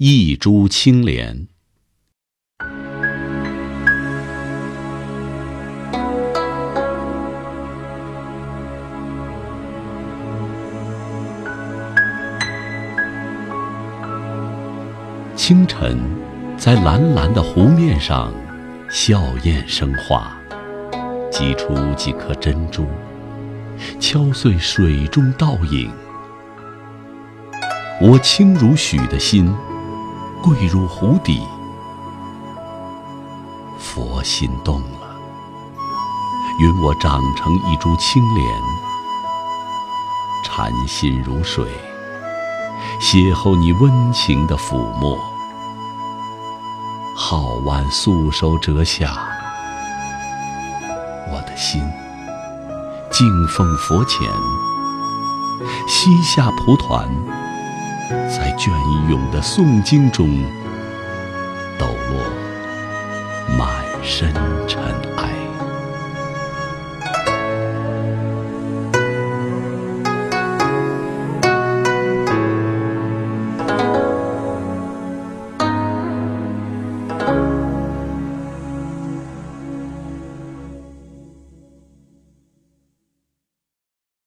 一株青莲。清晨，在蓝蓝的湖面上，笑靥生花，挤出几颗珍珠，敲碎水中倒影。我轻如许的心，跪入湖底，佛心动了，允我长成一株青莲，禅心如水，邂逅你温情的抚摸。皓腕素手折下，我的心敬奉佛前，膝下蒲团。在隽永的诵经中，抖落满身尘埃。